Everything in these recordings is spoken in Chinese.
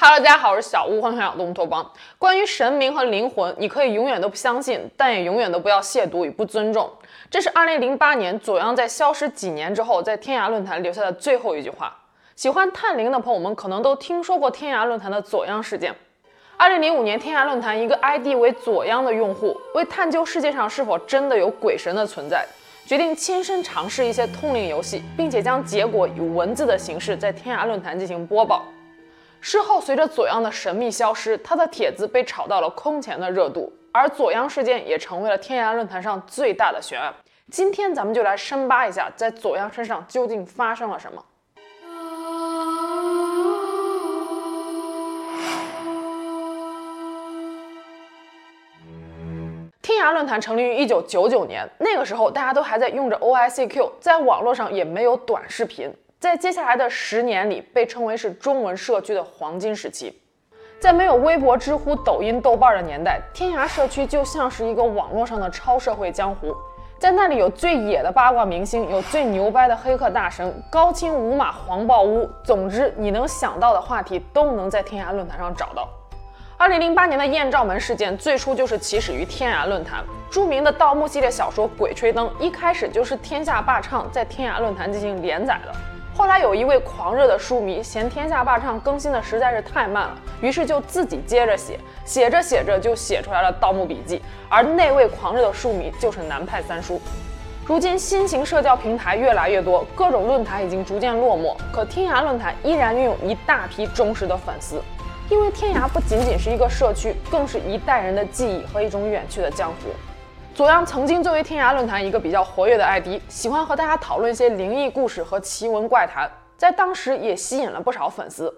哈喽，大家好，我是小屋，欢迎来到东托邦。关于神明和灵魂，你可以永远都不相信，但也永远都不要亵渎与不尊重。这是2008年左阳在消失几年之后，在天涯论坛留下的最后一句话。喜欢探灵的朋友们可能都听说过天涯论坛的左阳事件。2005年，天涯论坛一个 ID 为左阳的用户，为探究世界上是否真的有鬼神的存在，决定亲身尝试一些通灵游戏，并且将结果以文字的形式在天涯论坛进行播报。事后，随着左阳的神秘消失，他的帖子被炒到了空前的热度，而左阳事件也成为了天涯论坛上最大的悬案。今天，咱们就来深扒一下，在左阳身上究竟发生了什么。天涯论坛成立于一九九九年，那个时候大家都还在用着 OICQ，在网络上也没有短视频。在接下来的十年里，被称为是中文社区的黄金时期。在没有微博、知乎、抖音、豆瓣的年代，天涯社区就像是一个网络上的超社会江湖。在那里有最野的八卦明星，有最牛掰的黑客大神，高清无码黄暴屋。总之，你能想到的话题都能在天涯论坛上找到。二零零八年的艳照门事件，最初就是起始于天涯论坛。著名的盗墓系列小说《鬼吹灯》一开始就是天下霸唱在天涯论坛进行连载的。后来有一位狂热的书迷嫌天下霸唱更新的实在是太慢了，于是就自己接着写，写着写着就写出来了《盗墓笔记》。而那位狂热的书迷就是南派三叔。如今新型社交平台越来越多，各种论坛已经逐渐落寞，可天涯论坛依然拥有一大批忠实的粉丝。因为天涯不仅仅是一个社区，更是一代人的记忆和一种远去的江湖。左阳曾经作为天涯论坛一个比较活跃的 ID，喜欢和大家讨论一些灵异故事和奇闻怪谈，在当时也吸引了不少粉丝。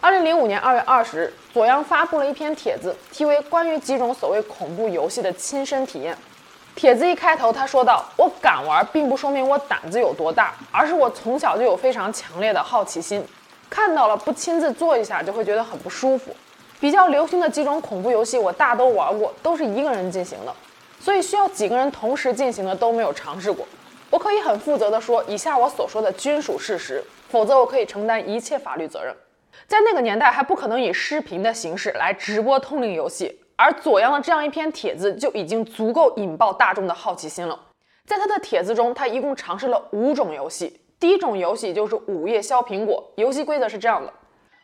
二零零五年二月二十日，左阳发布了一篇帖子，题为《关于几种所谓恐怖游戏的亲身体验》。帖子一开头，他说道：“我敢玩，并不说明我胆子有多大，而是我从小就有非常强烈的好奇心，看到了不亲自做一下就会觉得很不舒服。比较流行的几种恐怖游戏，我大都玩过，都是一个人进行的。”所以需要几个人同时进行的都没有尝试过。我可以很负责地说，以下我所说的均属事实，否则我可以承担一切法律责任。在那个年代还不可能以视频的形式来直播通灵游戏，而左阳的这样一篇帖子就已经足够引爆大众的好奇心了。在他的帖子中，他一共尝试了五种游戏。第一种游戏就是午夜削苹果，游戏规则是这样的：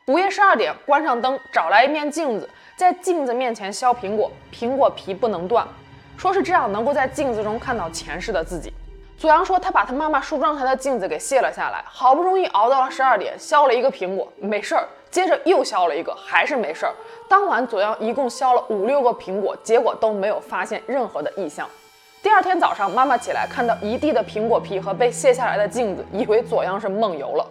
午夜十二点，关上灯，找来一面镜子，在镜子面前削苹果，苹果皮不能断。说是这样能够在镜子中看到前世的自己。左阳说他把他妈妈梳妆台的镜子给卸了下来，好不容易熬到了十二点，削了一个苹果，没事儿。接着又削了一个，还是没事儿。当晚左阳一共削了五六个苹果，结果都没有发现任何的异象。第二天早上，妈妈起来看到一地的苹果皮和被卸下来的镜子，以为左阳是梦游了。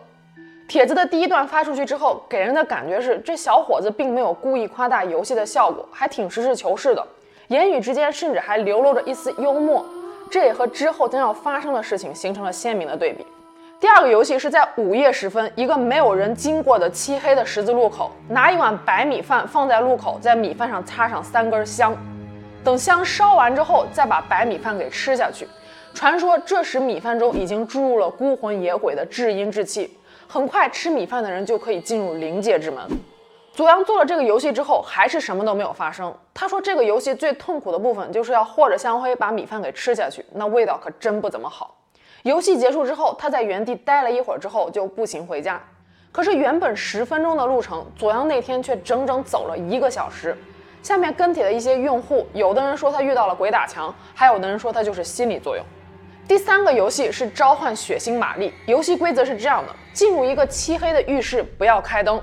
帖子的第一段发出去之后，给人的感觉是这小伙子并没有故意夸大游戏的效果，还挺实事求是的。言语之间甚至还流露着一丝幽默，这也和之后将要发生的事情形成了鲜明的对比。第二个游戏是在午夜时分，一个没有人经过的漆黑的十字路口，拿一碗白米饭放在路口，在米饭上插上三根香，等香烧完之后，再把白米饭给吃下去。传说这时米饭中已经注入了孤魂野鬼的至阴之气，很快吃米饭的人就可以进入灵界之门。左阳做了这个游戏之后，还是什么都没有发生。他说，这个游戏最痛苦的部分就是要和着香灰把米饭给吃下去，那味道可真不怎么好。游戏结束之后，他在原地待了一会儿之后就步行回家。可是原本十分钟的路程，左阳那天却整整走了一个小时。下面跟帖的一些用户，有的人说他遇到了鬼打墙，还有的人说他就是心理作用。第三个游戏是召唤血腥玛丽，游戏规则是这样的：进入一个漆黑的浴室，不要开灯。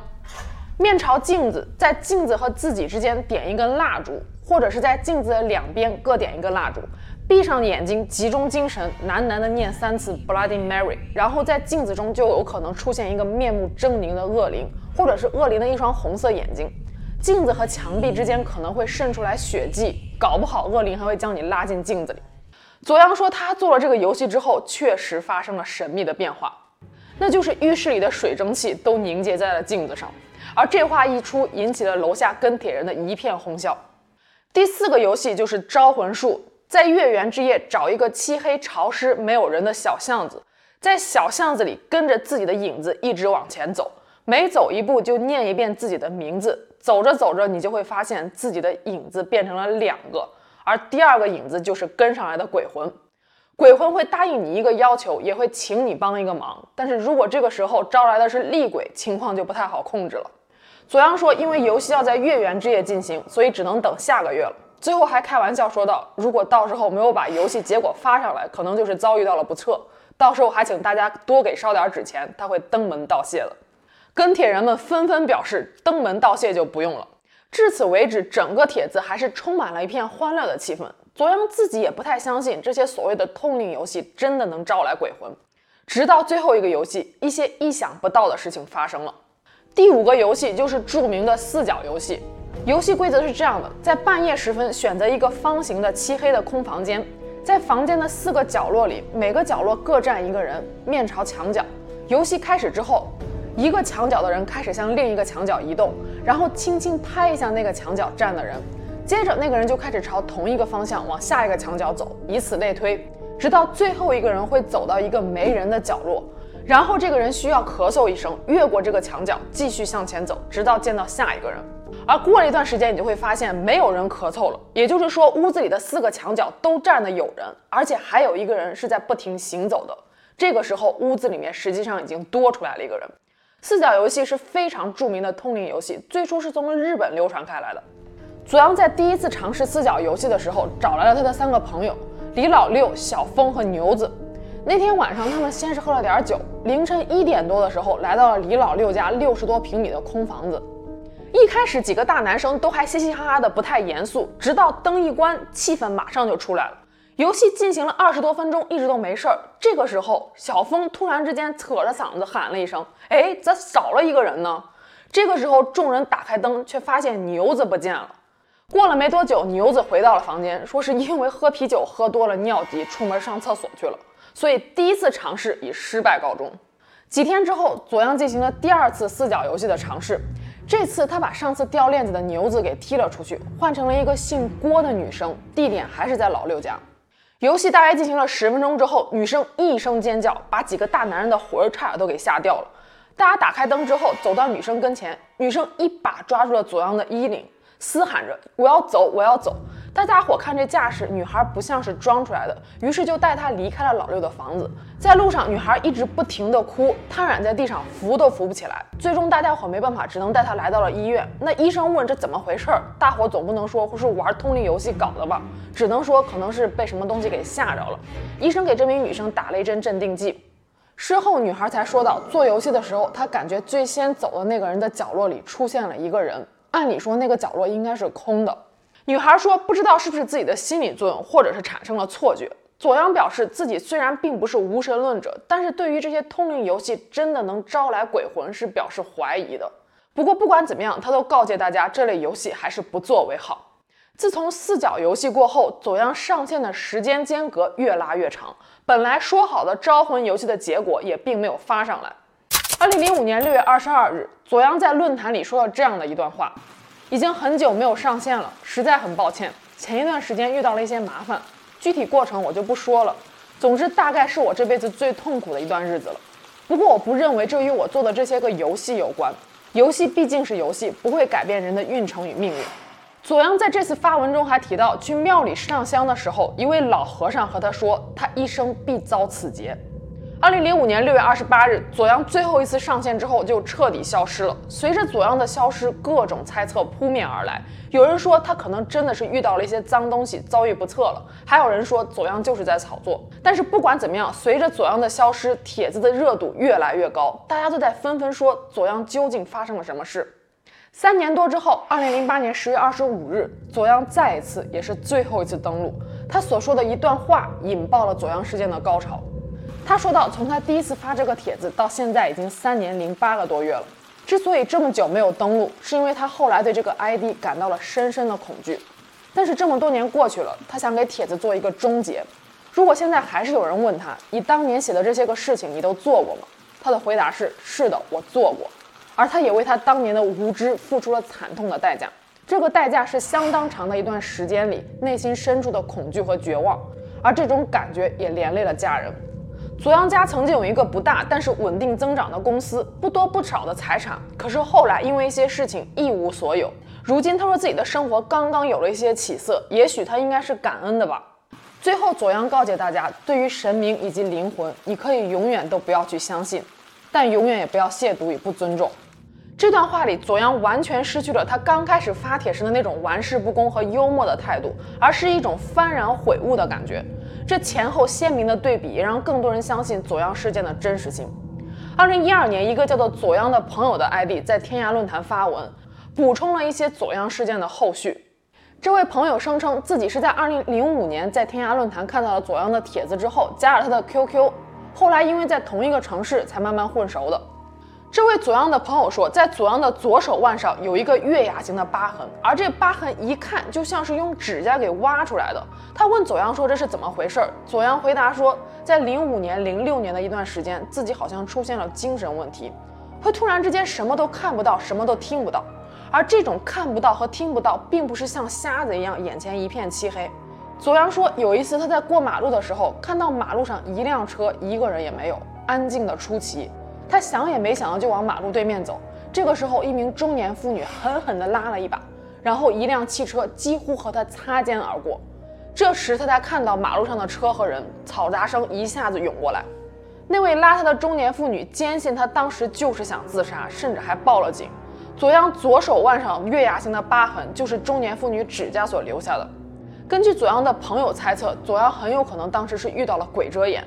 面朝镜子，在镜子和自己之间点一根蜡烛，或者是在镜子的两边各点一根蜡烛，闭上眼睛，集中精神，喃喃地念三次 Bloody Mary，然后在镜子中就有可能出现一个面目狰狞的恶灵，或者是恶灵的一双红色眼睛。镜子和墙壁之间可能会渗出来血迹，搞不好恶灵还会将你拉进镜子里。左阳说，他做了这个游戏之后，确实发生了神秘的变化，那就是浴室里的水蒸气都凝结在了镜子上。而这话一出，引起了楼下跟帖人的一片哄笑。第四个游戏就是招魂术，在月圆之夜找一个漆黑潮湿、没有人的小巷子，在小巷子里跟着自己的影子一直往前走，每走一步就念一遍自己的名字，走着走着，你就会发现自己的影子变成了两个，而第二个影子就是跟上来的鬼魂。鬼魂会答应你一个要求，也会请你帮一个忙，但是如果这个时候招来的是厉鬼，情况就不太好控制了。左阳说，因为游戏要在月圆之夜进行，所以只能等下个月了。最后还开玩笑说道：“如果到时候没有把游戏结果发上来，可能就是遭遇到了不测。到时候还请大家多给烧点纸钱，他会登门道谢了。”跟帖人们纷纷表示，登门道谢就不用了。至此为止，整个帖子还是充满了一片欢乐的气氛。左阳自己也不太相信这些所谓的通灵游戏真的能招来鬼魂。直到最后一个游戏，一些意想不到的事情发生了。第五个游戏就是著名的四角游戏。游戏规则是这样的：在半夜时分，选择一个方形的漆黑的空房间，在房间的四个角落里，每个角落各站一个人，面朝墙角。游戏开始之后，一个墙角的人开始向另一个墙角移动，然后轻轻拍一下那个墙角站的人，接着那个人就开始朝同一个方向往下一个墙角走，以此类推，直到最后一个人会走到一个没人的角落，然后这个人需要咳嗽一声，越过这个墙角，继续向前走，直到见到下一个人。而过了一段时间，你就会发现没有人咳嗽了，也就是说，屋子里的四个墙角都站着有人，而且还有一个人是在不停行走的。这个时候，屋子里面实际上已经多出来了一个人。四角游戏是非常著名的通灵游戏，最初是从日本流传开来的。左阳在第一次尝试四角游戏的时候，找来了他的三个朋友李老六、小峰和牛子。那天晚上，他们先是喝了点酒，凌晨一点多的时候，来到了李老六家六十多平米的空房子。一开始几个大男生都还嘻嘻哈哈的，不太严肃，直到灯一关，气氛马上就出来了。游戏进行了二十多分钟，一直都没事儿。这个时候，小峰突然之间扯着嗓子喊了一声：“哎，咋少了一个人呢？”这个时候，众人打开灯，却发现牛子不见了。过了没多久，牛子回到了房间，说是因为喝啤酒喝多了尿急，出门上厕所去了，所以第一次尝试以失败告终。几天之后，左阳进行了第二次四角游戏的尝试。这次他把上次掉链子的牛子给踢了出去，换成了一个姓郭的女生，地点还是在老六家。游戏大概进行了十分钟之后，女生一声尖叫，把几个大男人的魂差点都给吓掉了。大家打开灯之后，走到女生跟前，女生一把抓住了左阳的衣领，嘶喊着：“我要走，我要走。”大家伙看这架势，女孩不像是装出来的，于是就带她离开了老六的房子。在路上，女孩一直不停地哭，瘫软在地上，扶都扶不起来。最终，大家伙没办法，只能带她来到了医院。那医生问这怎么回事儿，大伙总不能说是玩通灵游戏搞的吧，只能说可能是被什么东西给吓着了。医生给这名女生打了一针镇定剂。事后，女孩才说道，做游戏的时候，她感觉最先走的那个人的角落里出现了一个人，按理说那个角落应该是空的。女孩说：“不知道是不是自己的心理作用，或者是产生了错觉。”左阳表示自己虽然并不是无神论者，但是对于这些通灵游戏真的能招来鬼魂是表示怀疑的。不过不管怎么样，他都告诫大家，这类游戏还是不做为好。自从四角游戏过后，左阳上线的时间间隔越拉越长，本来说好的招魂游戏的结果也并没有发上来。二零零五年六月二十二日，左阳在论坛里说了这样的一段话。已经很久没有上线了，实在很抱歉。前一段时间遇到了一些麻烦，具体过程我就不说了。总之，大概是我这辈子最痛苦的一段日子了。不过，我不认为这与我做的这些个游戏有关。游戏毕竟是游戏，不会改变人的运程与命运。左阳在这次发文中还提到，去庙里上香的时候，一位老和尚和他说，他一生必遭此劫。二零零五年六月二十八日，左阳最后一次上线之后就彻底消失了。随着左阳的消失，各种猜测扑面而来。有人说他可能真的是遇到了一些脏东西，遭遇不测了；还有人说左阳就是在炒作。但是不管怎么样，随着左阳的消失，帖子的热度越来越高，大家都在纷纷说左阳究竟发生了什么事。三年多之后，二零零八年十月二十五日，左阳再一次也是最后一次登录，他所说的一段话引爆了左阳事件的高潮。他说道：“从他第一次发这个帖子到现在，已经三年零八个多月了。之所以这么久没有登录，是因为他后来对这个 ID 感到了深深的恐惧。但是这么多年过去了，他想给帖子做一个终结。如果现在还是有人问他，你当年写的这些个事情，你都做过吗？他的回答是：是的，我做过。而他也为他当年的无知付出了惨痛的代价。这个代价是相当长的一段时间里内心深处的恐惧和绝望，而这种感觉也连累了家人。”左阳家曾经有一个不大但是稳定增长的公司，不多不少的财产，可是后来因为一些事情一无所有。如今他说自己的生活刚刚有了一些起色，也许他应该是感恩的吧。最后，左阳告诫大家，对于神明以及灵魂，你可以永远都不要去相信，但永远也不要亵渎与不尊重。这段话里，左阳完全失去了他刚开始发帖时的那种玩世不恭和幽默的态度，而是一种幡然悔悟的感觉。这前后鲜明的对比，也让更多人相信左阳事件的真实性。二零一二年，一个叫做左阳的朋友的 ID 在天涯论坛发文，补充了一些左阳事件的后续。这位朋友声称自己是在二零零五年在天涯论坛看到了左阳的帖子之后，加了他的 QQ，后来因为在同一个城市，才慢慢混熟的。这位左阳的朋友说，在左阳的左手腕上有一个月牙形的疤痕，而这疤痕一看就像是用指甲给挖出来的。他问左阳说：“这是怎么回事？”左阳回答说：“在零五年、零六年的一段时间，自己好像出现了精神问题，会突然之间什么都看不到，什么都听不到。而这种看不到和听不到，并不是像瞎子一样眼前一片漆黑。”左阳说，有一次他在过马路的时候，看到马路上一辆车，一个人也没有，安静的出奇。他想也没想到就往马路对面走，这个时候一名中年妇女狠狠地拉了一把，然后一辆汽车几乎和他擦肩而过。这时他才看到马路上的车和人，嘈杂声一下子涌过来。那位拉他的中年妇女坚信他当时就是想自杀，甚至还报了警。左阳左手腕上月牙形的疤痕就是中年妇女指甲所留下的。根据左阳的朋友猜测，左阳很有可能当时是遇到了鬼遮眼。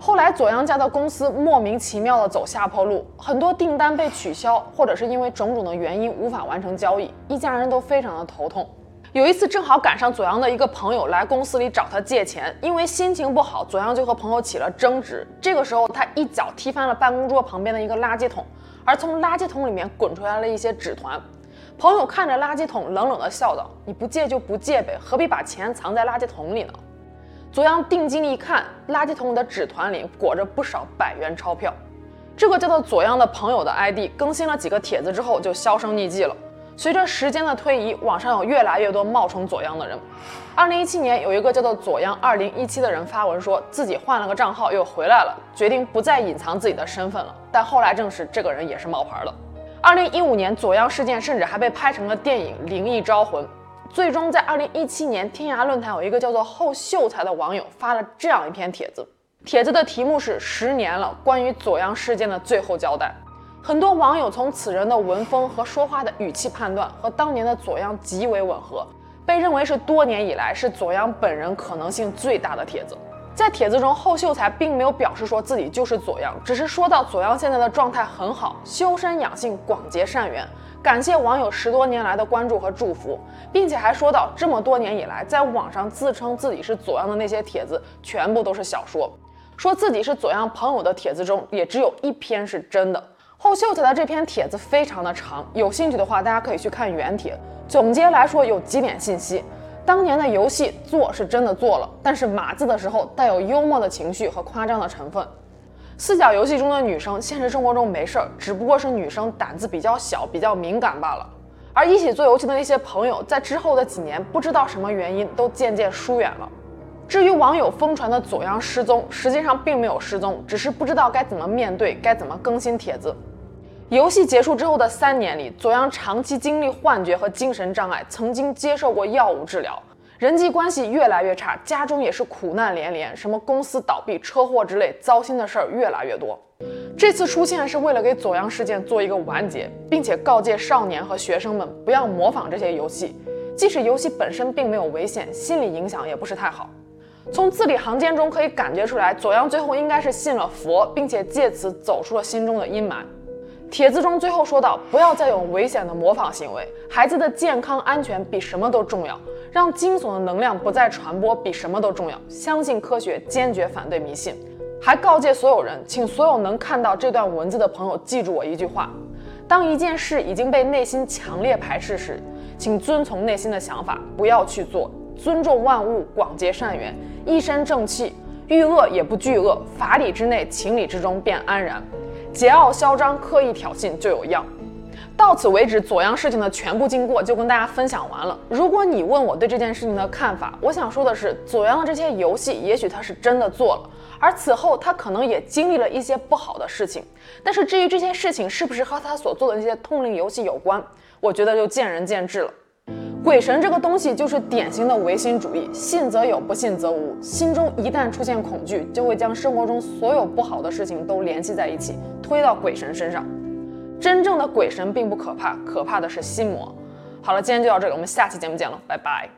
后来，左阳家的公司莫名其妙的走下坡路，很多订单被取消，或者是因为种种的原因无法完成交易，一家人都非常的头痛。有一次，正好赶上左阳的一个朋友来公司里找他借钱，因为心情不好，左阳就和朋友起了争执。这个时候，他一脚踢翻了办公桌旁边的一个垃圾桶，而从垃圾桶里面滚出来了一些纸团。朋友看着垃圾桶，冷冷的笑道：“你不借就不借呗，何必把钱藏在垃圾桶里呢？”左阳定睛一看，垃圾桶里的纸团里裹着不少百元钞票。这个叫做左阳的朋友的 ID 更新了几个帖子之后就销声匿迹了。随着时间的推移，网上有越来越多冒充左阳的人。二零一七年，有一个叫做左阳二零一七的人发文说自己换了个账号又回来了，决定不再隐藏自己的身份了。但后来证实，这个人也是冒牌的。二零一五年，左阳事件甚至还被拍成了电影《灵异招魂》。最终，在二零一七年，天涯论坛有一个叫做后秀才的网友发了这样一篇帖子，帖子的题目是“十年了，关于左阳事件的最后交代”。很多网友从此人的文风和说话的语气判断，和当年的左阳极为吻合，被认为是多年以来是左阳本人可能性最大的帖子。在帖子中，后秀才并没有表示说自己就是左阳，只是说到左阳现在的状态很好，修身养性，广结善缘。感谢网友十多年来的关注和祝福，并且还说到，这么多年以来，在网上自称自己是左阳的那些帖子，全部都是小说。说自己是左阳朋友的帖子中，也只有一篇是真的。后秀才的这篇帖子非常的长，有兴趣的话，大家可以去看原帖。总结来说，有几点信息：当年的游戏做是真的做了，但是码字的时候带有幽默的情绪和夸张的成分。四角游戏中的女生，现实生活中没事儿，只不过是女生胆子比较小，比较敏感罢了。而一起做游戏的那些朋友，在之后的几年，不知道什么原因，都渐渐疏远了。至于网友疯传的左阳失踪，实际上并没有失踪，只是不知道该怎么面对，该怎么更新帖子。游戏结束之后的三年里，左阳长期经历幻觉和精神障碍，曾经接受过药物治疗。人际关系越来越差，家中也是苦难连连，什么公司倒闭、车祸之类糟心的事儿越来越多。这次出现是为了给左阳事件做一个完结，并且告诫少年和学生们不要模仿这些游戏，即使游戏本身并没有危险，心理影响也不是太好。从字里行间中可以感觉出来，左阳最后应该是信了佛，并且借此走出了心中的阴霾。帖子中最后说道：“不要再有危险的模仿行为，孩子的健康安全比什么都重要。让惊悚的能量不再传播比什么都重要。相信科学，坚决反对迷信。”还告诫所有人，请所有能看到这段文字的朋友记住我一句话：当一件事已经被内心强烈排斥时，请遵从内心的想法，不要去做。尊重万物，广结善缘，一身正气，遇恶也不惧恶，法理之内，情理之中便安然。桀骜嚣张，刻意挑衅就有样。到此为止，左阳事情的全部经过就跟大家分享完了。如果你问我对这件事情的看法，我想说的是，左阳的这些游戏，也许他是真的做了，而此后他可能也经历了一些不好的事情。但是至于这些事情是不是和他所做的那些通灵游戏有关，我觉得就见仁见智了。鬼神这个东西就是典型的唯心主义，信则有，不信则无。心中一旦出现恐惧，就会将生活中所有不好的事情都联系在一起，推到鬼神身上。真正的鬼神并不可怕，可怕的是心魔。好了，今天就到这里，我们下期节目见了，拜拜。